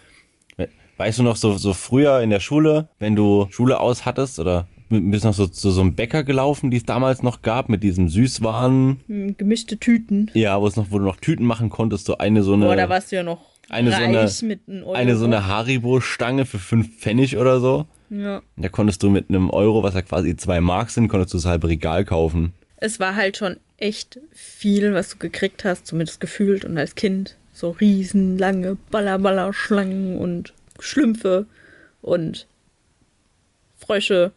weißt du noch, so, so früher in der Schule, wenn du Schule aus hattest oder bist noch so zu so einem Bäcker gelaufen, die es damals noch gab, mit diesem Süßwaren, Hm, Gemischte Tüten. ja, wo es noch, wo du noch Tüten machen konntest, so eine so eine, Boah, da warst du ja noch eine so reich eine- mit einem Euro. eine so eine Haribo-Stange für fünf Pfennig oder so. Ja. Da konntest du mit einem Euro, was ja quasi zwei Mark sind, konntest du das halbe Regal kaufen. Es war halt schon echt viel, was du gekriegt hast, zumindest gefühlt und als Kind. So riesenlange Baller-Baller-Schlangen und Schlümpfe und Frösche.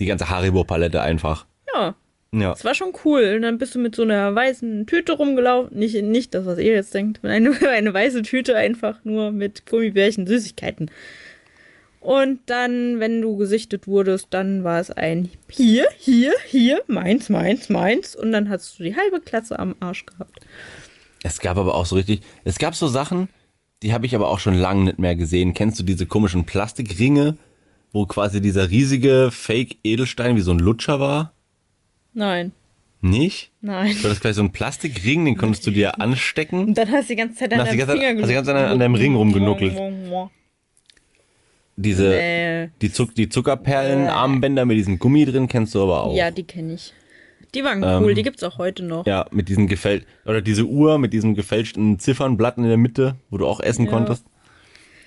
Die ganze Haribo-Palette einfach. Ja, Ja. Das war schon cool. Und dann bist du mit so einer weißen Tüte rumgelaufen. Nicht, nicht das, was ihr jetzt denkt. Eine, eine weiße Tüte einfach nur mit Gummibärchen, Süßigkeiten. Und dann, wenn du gesichtet wurdest, dann war es ein hier, hier, hier, meins, meins, meins. Und dann hast du die halbe Klasse am Arsch gehabt. Es gab aber auch so richtig, es gab so Sachen, die habe ich aber auch schon lange nicht mehr gesehen. Kennst du diese komischen Plastikringe, wo quasi dieser riesige Fake-Edelstein wie so ein Lutscher war? Nein, Nicht? nein. Du hattest gleich so einen Plastikring, den konntest du dir anstecken. Und dann hast du die ganze Zeit an deinem ganze Zeit- Finger hast die ganze Zeit an deinem Ring rumgenuckelt. Diese, Nee. die, Zuck, die Zuckerperlen-Armbänder mit diesem Gummi drin kennst du aber auch. Ja, die kenne ich. Die waren Ähm, cool, die gibt's auch heute noch. Ja, mit diesem gefälscht, oder diese Uhr mit diesem gefälschten Ziffernblatt in der Mitte, wo du auch essen Ja. konntest.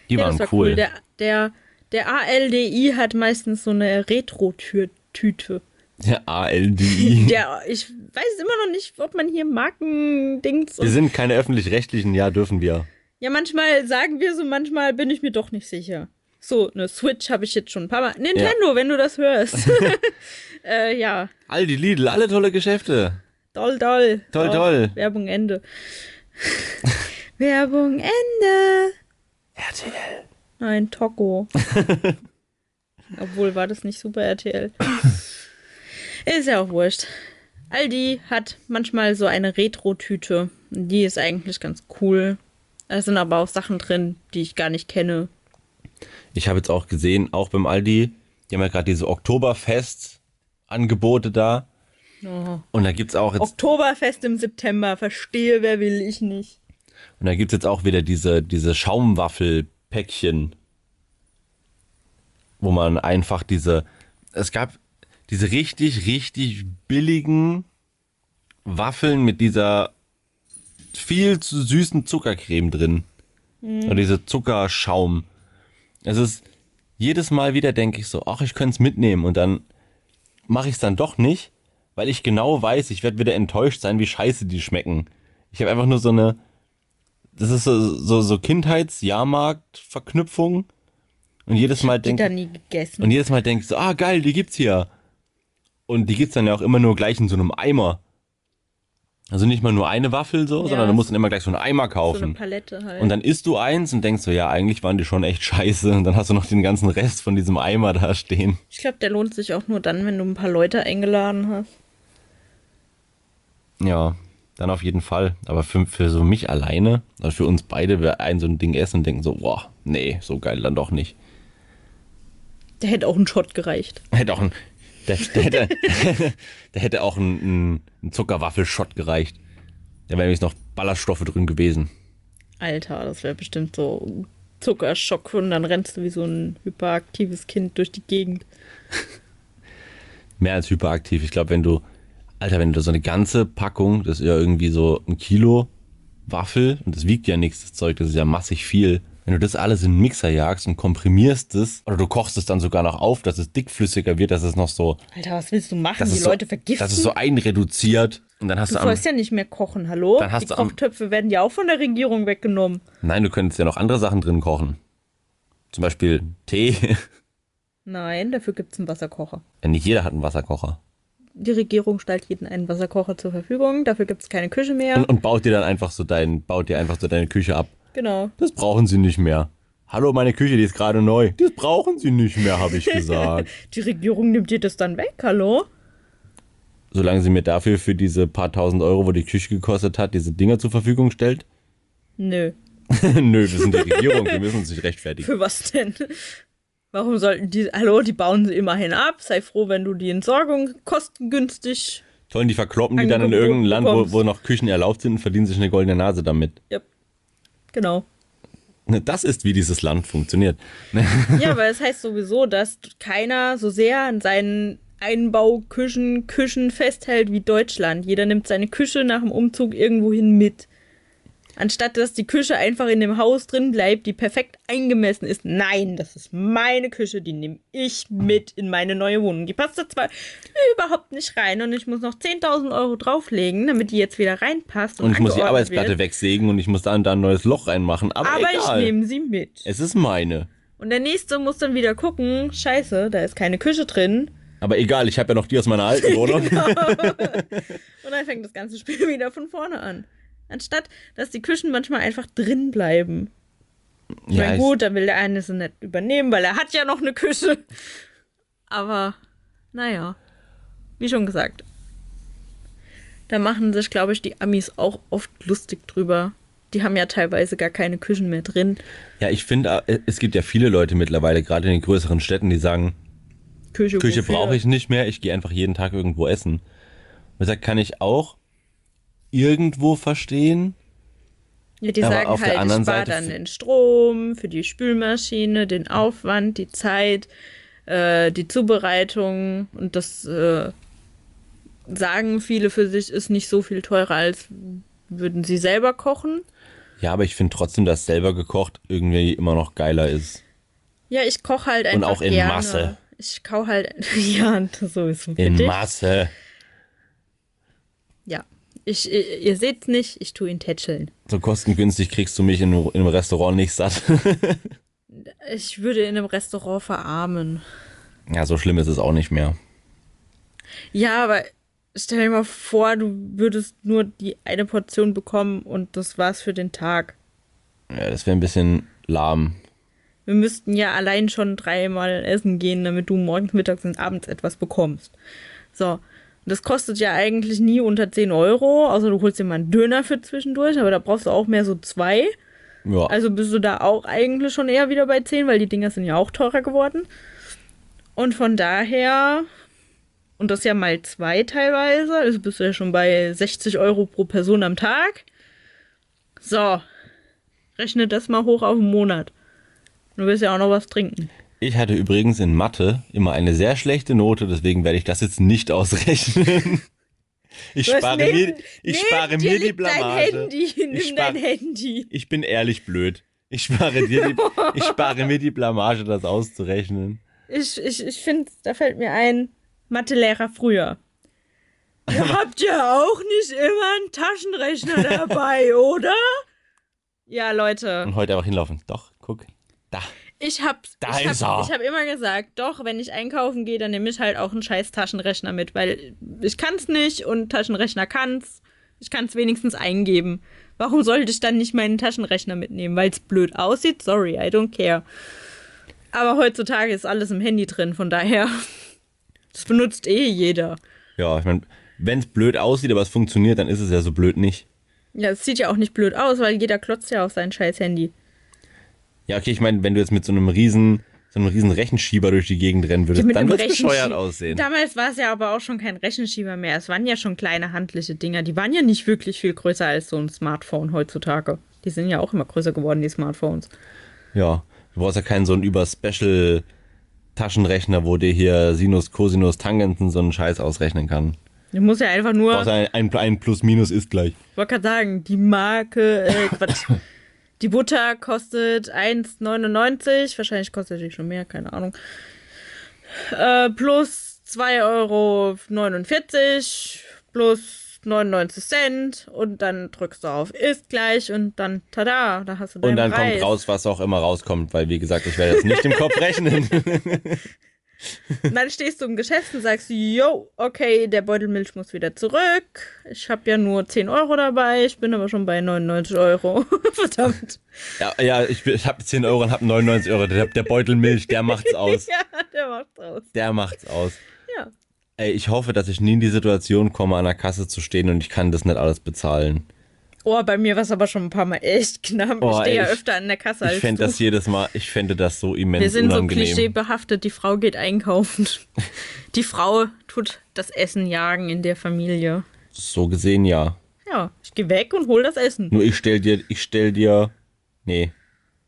Die Ja, waren war cool. Der, der, der ALDI hat meistens so eine Retro-Tüte. Der ALDI. Der, ich weiß immer noch nicht, ob man hier Markendings Wir sind keine öffentlich-rechtlichen, ja, dürfen wir. Ja, manchmal sagen wir so, manchmal bin ich mir doch nicht sicher. So, eine Switch habe ich jetzt schon ein paar Mal. Nintendo, wenn du das hörst. äh, ja, Aldi, Lidl, alle tolle Geschäfte. doll, doll. Toll, Auch toll. Werbung Ende. Werbung Ende. RTL. Nein, Toko. Obwohl, war das nicht Super RTL? Ist ja auch wurscht. Aldi hat manchmal so eine Retro-Tüte. Die ist eigentlich ganz cool. Da sind aber auch Sachen drin, die ich gar nicht kenne. Ich habe jetzt auch gesehen, auch beim Aldi, die haben ja gerade diese Oktoberfest-Angebote da. Oh. Und da gibt's auch jetzt, Oktoberfest im September, verstehe, wer will ich nicht. und da gibt's jetzt auch wieder diese, diese Schaumwaffelpäckchen, wo man einfach diese, es gab diese richtig, richtig billigen Waffeln mit dieser viel zu süßen Zuckercreme drin. Oder diese Zuckerschaum. Es ist jedes Mal wieder denke ich so, ach, ich könnte es mitnehmen und dann mache ich es dann doch nicht, weil ich genau weiß, ich werde wieder enttäuscht sein, wie scheiße die schmecken. Ich habe einfach nur so eine, das ist so, so, so Kindheits-Jahrmarkt-Verknüpfung und jedes Mal denke gegessen. und jedes Mal denke ich so, ah geil, die gibt's hier. Und die gibt's dann ja auch immer nur gleich in so einem Eimer. Also nicht mal nur eine Waffel so, Ja. sondern du musst dann immer gleich so einen Eimer so eine kaufen. Palette halt. und dann isst du eins und denkst so, ja, eigentlich waren die schon echt scheiße. Und dann hast du noch den ganzen Rest von diesem Eimer da stehen. ich glaube, der lohnt sich auch nur dann, wenn du ein paar Leute eingeladen hast. Ja, dann auf jeden Fall. Aber für, für so mich alleine, also für uns beide, wir ein so ein Ding essen und denken so, boah, nee, so geil dann doch nicht. Der hätte auch einen Shot gereicht. Hätte auch ein, der, der, hätte, der hätte auch ein, ein, Zuckerwaffelshot gereicht. Da wären nämlich noch Ballaststoffe drin gewesen. Alter, das wäre bestimmt so Zuckerschock und dann rennst du wie so ein hyperaktives Kind durch die Gegend. Mehr als hyperaktiv. Ich glaube, wenn du, Alter, wenn du so eine ganze Packung, das ist ja irgendwie so ein Kilo Waffel und das wiegt ja nichts, das Zeug, das ist ja massig viel. Wenn du das alles in den Mixer jagst und komprimierst es, oder du kochst es dann sogar noch auf, dass es dickflüssiger wird, dass es noch so, Alter, was willst du machen? die es Leute so, vergiften? dass es so einreduziert und dann hast du du, am, sollst ja nicht mehr kochen, hallo? Dann hast die du am- Kochtöpfe werden ja auch von der Regierung weggenommen. nein, du könntest ja noch andere Sachen drin kochen. Zum Beispiel Tee. Nein, dafür gibt's einen Wasserkocher. Ja, nicht jeder hat einen Wasserkocher. Die Regierung stellt jeden einen Wasserkocher zur Verfügung. Dafür gibt's keine Küche mehr. Und, und baut dir dann einfach so dein, baut dir einfach so deine Küche ab. Genau. Das brauchen sie nicht mehr. Hallo, meine Küche, die ist gerade neu. Das brauchen sie nicht mehr, habe ich gesagt. Die Regierung nimmt dir das dann weg, hallo? Solange sie mir dafür für diese paar tausend Euro, wo die Küche gekostet hat, diese Dinger zur Verfügung stellt. Nö. Nö, wir sind die Regierung, wir müssen sich rechtfertigen. Für was denn? Warum sollten die. Hallo, die bauen sie immerhin ab. Sei froh, wenn du die Entsorgung kostengünstig. Tollen, die verkloppen die dann in irgendein Land, wo, wo noch Küchen erlaubt sind und verdienen sich eine goldene Nase damit. Ja. Genau. Das ist, wie dieses Land funktioniert. Ja, aber es heißt sowieso, dass keiner so sehr an seinen Einbauküchen Küchen festhält wie Deutschland. Jeder nimmt seine Küche nach dem Umzug irgendwohin mit. Anstatt dass die Küche einfach in dem Haus drin bleibt, die perfekt eingemessen ist. Nein, das ist meine Küche, die nehme ich mit in meine neue Wohnung. Die passt da zwar überhaupt nicht rein und ich muss noch 10.000 Euro drauflegen, damit die jetzt wieder reinpasst. Und, Und ich muss die Arbeitsplatte wird. wegsägen und ich muss da und da ein neues Loch reinmachen. Aber, Aber ich egal. nehme sie mit. Es ist meine. Und der nächste muss dann wieder gucken, scheiße, da ist keine Küche drin. Aber egal, ich habe ja noch die aus meiner alten Wohnung. Genau. Und dann fängt das ganze Spiel wieder von vorne an. Anstatt, dass die Küchen manchmal einfach drin bleiben. Ich Ja, meine, gut, dann will der eine sie nicht übernehmen, weil er hat ja noch eine Küche. Aber, naja, wie schon gesagt. Da machen sich, glaube ich, die Amis auch oft lustig drüber. Die haben ja teilweise gar keine Küchen mehr drin. Ja, ich finde, äh, es gibt ja viele Leute mittlerweile, gerade in den größeren Städten, die sagen, Küche, Küche brauche ich nicht mehr, ich gehe einfach jeden Tag irgendwo essen. Und deshalb kann ich auch irgendwo verstehen. Ja, die Aber sagen auf der halt, ich anderen spare Seite dann den Strom, für die Spülmaschine, den Aufwand, die Zeit, äh, die Zubereitung und das äh, sagen viele für sich ist nicht so viel teurer, als würden sie selber kochen. Ja, aber ich finde trotzdem, dass selber gekocht irgendwie immer noch geiler ist. Ja, ich koche halt einfach auch in gerne. Masse. Ich kau halt, ja, sowieso. In. Masse. Ja. Ich, ihr, ihr seht's nicht, ich tue ihn tätscheln. So kostengünstig kriegst du mich in, in einem Restaurant nicht satt. Ich würde in einem Restaurant verarmen. ja, so schlimm ist es auch nicht mehr. Ja, aber stell dir mal vor, du würdest nur die eine Portion bekommen und das war's für den Tag. Ja, das wäre ein bisschen lahm. Wir müssten ja allein schon dreimal essen gehen, damit du morgens, mittags und abends etwas bekommst. So. Das kostet ja eigentlich nie unter 10 Euro, außer du holst dir mal einen Döner für zwischendurch, aber da brauchst du auch mehr so zwei. Ja, Also bist du da auch eigentlich schon eher wieder bei 10, weil die Dinger sind ja auch teurer geworden. Und von daher, und das ja mal zwei teilweise, also bist du ja schon bei 60 Euro pro Person am Tag. So, rechne das mal hoch auf einen Monat. Du willst ja auch noch was trinken. Ich hatte übrigens in Mathe immer eine sehr schlechte Note, deswegen werde ich das jetzt nicht ausrechnen. Ich Was, spare nimm- mir, ich nimm spare dir mir die Blamage. Dein Handy, nimm Ich spare- dein Handy. Ich bin ehrlich blöd. Ich spare dir die, ich spare mir die Blamage, das auszurechnen. Ich, ich, ich finde, da fällt mir ein, Mathelehrer früher. Ihr habt ja auch nicht immer einen Taschenrechner dabei, oder? Ja, Leute. Und heute einfach hinlaufen. Doch, guck. Da. Ich hab, Da ich hab, er. Ich hab immer gesagt, doch, wenn ich einkaufen gehe, dann nehme ich halt auch einen scheiß Taschenrechner mit, weil ich kann's nicht und Taschenrechner kann's. Ich kann's wenigstens eingeben. Warum sollte ich dann nicht meinen Taschenrechner mitnehmen? Weil es blöd aussieht? Sorry, I don't care. Aber heutzutage ist alles im Handy drin, von daher. Das benutzt eh jeder. Ja, ich meine, wenn es blöd aussieht, aber es funktioniert, dann ist es ja so blöd nicht. Ja, es sieht ja auch nicht blöd aus, weil jeder klotzt ja auf sein scheiß Handy. Ja, okay, ich meine, wenn du jetzt mit so einem riesen, so einem riesen Rechenschieber durch die Gegend rennen würdest, mit dann wird es bescheuert aussehen. Damals war es ja aber auch schon kein Rechenschieber mehr. Es waren ja schon kleine handliche Dinger. Die waren ja nicht wirklich viel größer als so ein Smartphone heutzutage. Die sind ja auch immer größer geworden, die Smartphones. Ja, du brauchst ja keinen so einen über-Special Taschenrechner, wo dir hier Sinus, Cosinus, Tangenten so einen Scheiß ausrechnen kann. Du musst ja einfach nur, Du brauchst ein, ein, ein Plus-Minus ist gleich. ich wollte gerade sagen, die Marke, äh, Quatsch. Die Butter kostet 1,99. Wahrscheinlich kostet die schon mehr, keine Ahnung. Äh, plus 2,49 Euro plus 99 Cent und dann drückst du auf ist gleich und dann tada, da hast du deinen Und dann Preis. kommt raus, was auch immer rauskommt, weil wie gesagt, ich werde das nicht im Kopf rechnen. Und dann stehst du im Geschäft und sagst, yo, okay, der Beutel Milch muss wieder zurück. Ich habe ja nur 10 Euro dabei, ich bin aber schon bei 99 Euro. Verdammt. ja, ja, ich, ich habe 10 Euro und habe 99 Euro. Der, der Beutel Milch, der macht's aus. Ja, der macht's aus. Der macht's aus. Ja. Ey, ich hoffe, dass ich nie in die Situation komme, an der Kasse zu stehen und ich kann das nicht alles bezahlen. Oh, bei mir war es aber schon ein paar Mal echt knapp. Oh, ich stehe ja öfter an der Kasse als Ich fände das jedes Mal, ich fände das so immens Wir sind so unangenehm. klischeebehaftet, die Frau geht einkaufen. Die Frau tut das Essen jagen in der Familie. so gesehen ja. Ja, ich gehe weg und hol das Essen. Nur ich stell dir, ich stell dir, nee,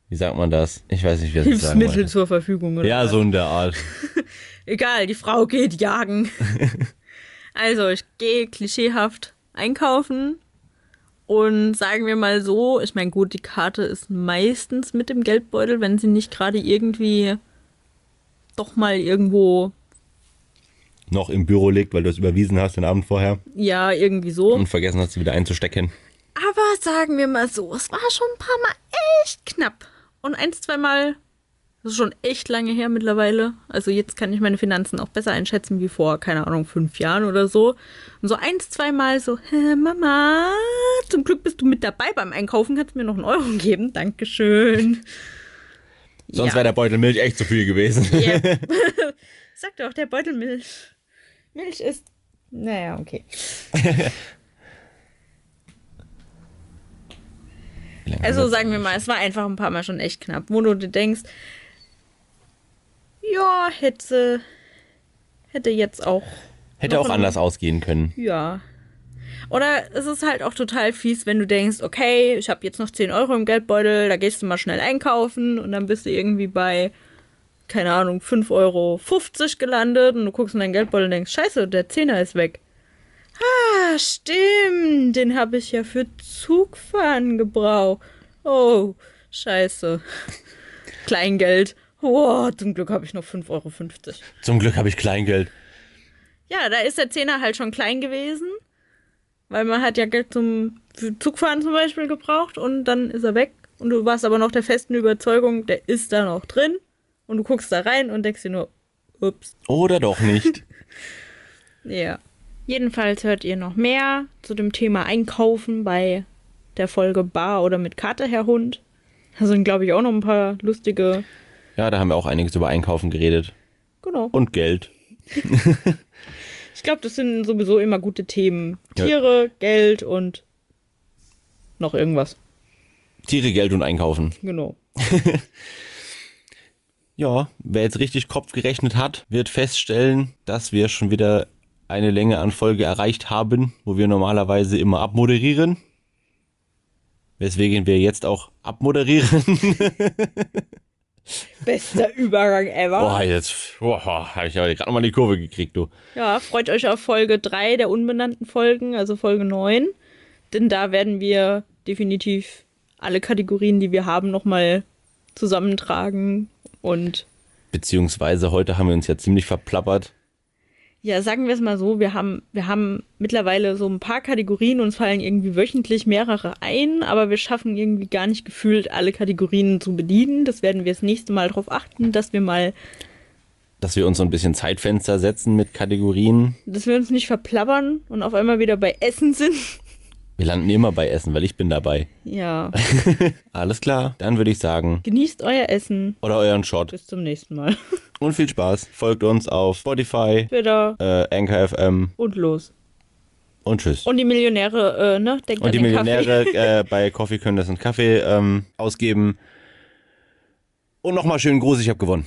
wie sagt man das? Ich weiß nicht, wie das sagen Hilfsmittel zur Verfügung. Oder Ja, was? so in der Art. Egal, die Frau geht jagen. also, ich gehe klischeehaft einkaufen und sagen wir mal so, ich meine, gut, die Karte ist meistens mit dem Geldbeutel, wenn sie nicht gerade irgendwie doch mal irgendwo, Noch im Büro liegt, weil du es überwiesen hast den Abend vorher ja, irgendwie so. und vergessen hast, sie wieder einzustecken. Aber sagen wir mal so, es war schon ein paar Mal echt knapp. Und ein, zwei Mal Das ist schon echt lange her mittlerweile. Also jetzt kann ich meine Finanzen auch besser einschätzen wie vor, keine Ahnung, fünf Jahren oder so. Und so eins, zweimal so, Hä, Mama, zum Glück bist du mit dabei beim Einkaufen, kannst du mir noch einen Euro geben? Dankeschön. Sonst Ja. wäre der Beutel Milch echt zu viel gewesen. Yep. Sag doch, der Beutel Milch. Milch ist. Naja, okay. Also sagen wir mal, es war einfach ein paar Mal schon echt knapp, wo du dir denkst, ja, hätte, hätte jetzt auch, Hätte auch anders ausgehen können. ja. Oder es ist halt auch total fies, wenn du denkst, okay, ich habe jetzt noch 10 Euro im Geldbeutel, da gehst du mal schnell einkaufen und dann bist du irgendwie bei, keine Ahnung, 5,50 Euro gelandet und du guckst in deinen Geldbeutel und denkst, scheiße, der Zehner ist weg. Ah, stimmt, den habe ich ja für Zugfahren gebraucht. Oh, scheiße. Kleingeld. Oh, zum Glück habe ich noch 5,50 Euro. Zum Glück habe ich Kleingeld. Ja, da ist der Zehner halt schon klein gewesen, weil man hat ja Geld zum Zugfahren zum Beispiel gebraucht und dann ist er weg und du warst aber noch der festen Überzeugung, der ist da noch drin und du guckst da rein und denkst dir nur, ups. Oder doch nicht. Ja. Jedenfalls hört ihr noch mehr zu dem Thema Einkaufen bei der Folge Bar oder mit Karte, Herr Hund. Da sind, glaube ich, auch noch ein paar lustige. Ja, da haben wir auch einiges über Einkaufen geredet. Genau. Und Geld. Ich glaube, das sind sowieso immer gute Themen. Ja. Tiere, Geld und noch irgendwas. Tiere, Geld und Einkaufen. Genau. Ja, wer jetzt richtig Kopf gerechnet hat, wird feststellen, dass wir schon wieder eine Länge an Folge erreicht haben, wo wir normalerweise immer abmoderieren. Weswegen wir jetzt auch abmoderieren. Bester Übergang ever. Boah, jetzt boah, habe ich aber gerade nochmal die Kurve gekriegt, du. Ja, freut euch auf Folge 3 der unbenannten Folgen, also Folge 9. Denn da werden wir definitiv alle Kategorien, die wir haben, nochmal zusammentragen. Und Beziehungsweise heute haben wir uns ja ziemlich verplappert. Ja, sagen wir es mal so, wir haben, wir haben mittlerweile so ein paar Kategorien, uns fallen irgendwie wöchentlich mehrere ein, aber wir schaffen irgendwie gar nicht gefühlt, alle Kategorien zu bedienen. Das werden wir das nächste Mal darauf achten, dass wir mal, Dass wir uns so ein bisschen Zeitfenster setzen mit Kategorien. dass wir uns nicht verplappern und auf einmal wieder bei Essen sind. Wir landen immer bei Essen, weil ich bin dabei. Ja, Alles klar, dann würde ich sagen, genießt euer Essen. oder euren Shot. Bis zum nächsten Mal. Und viel Spaß. Folgt uns auf Spotify, Twitter äh, Anchor FM und los. und tschüss. Und die Millionäre, äh, ne? Denkt Und an die den Kaffee. Millionäre äh, bei Coffee können das einen Kaffee ähm, ausgeben. Und nochmal schönen Gruß, ich habe gewonnen.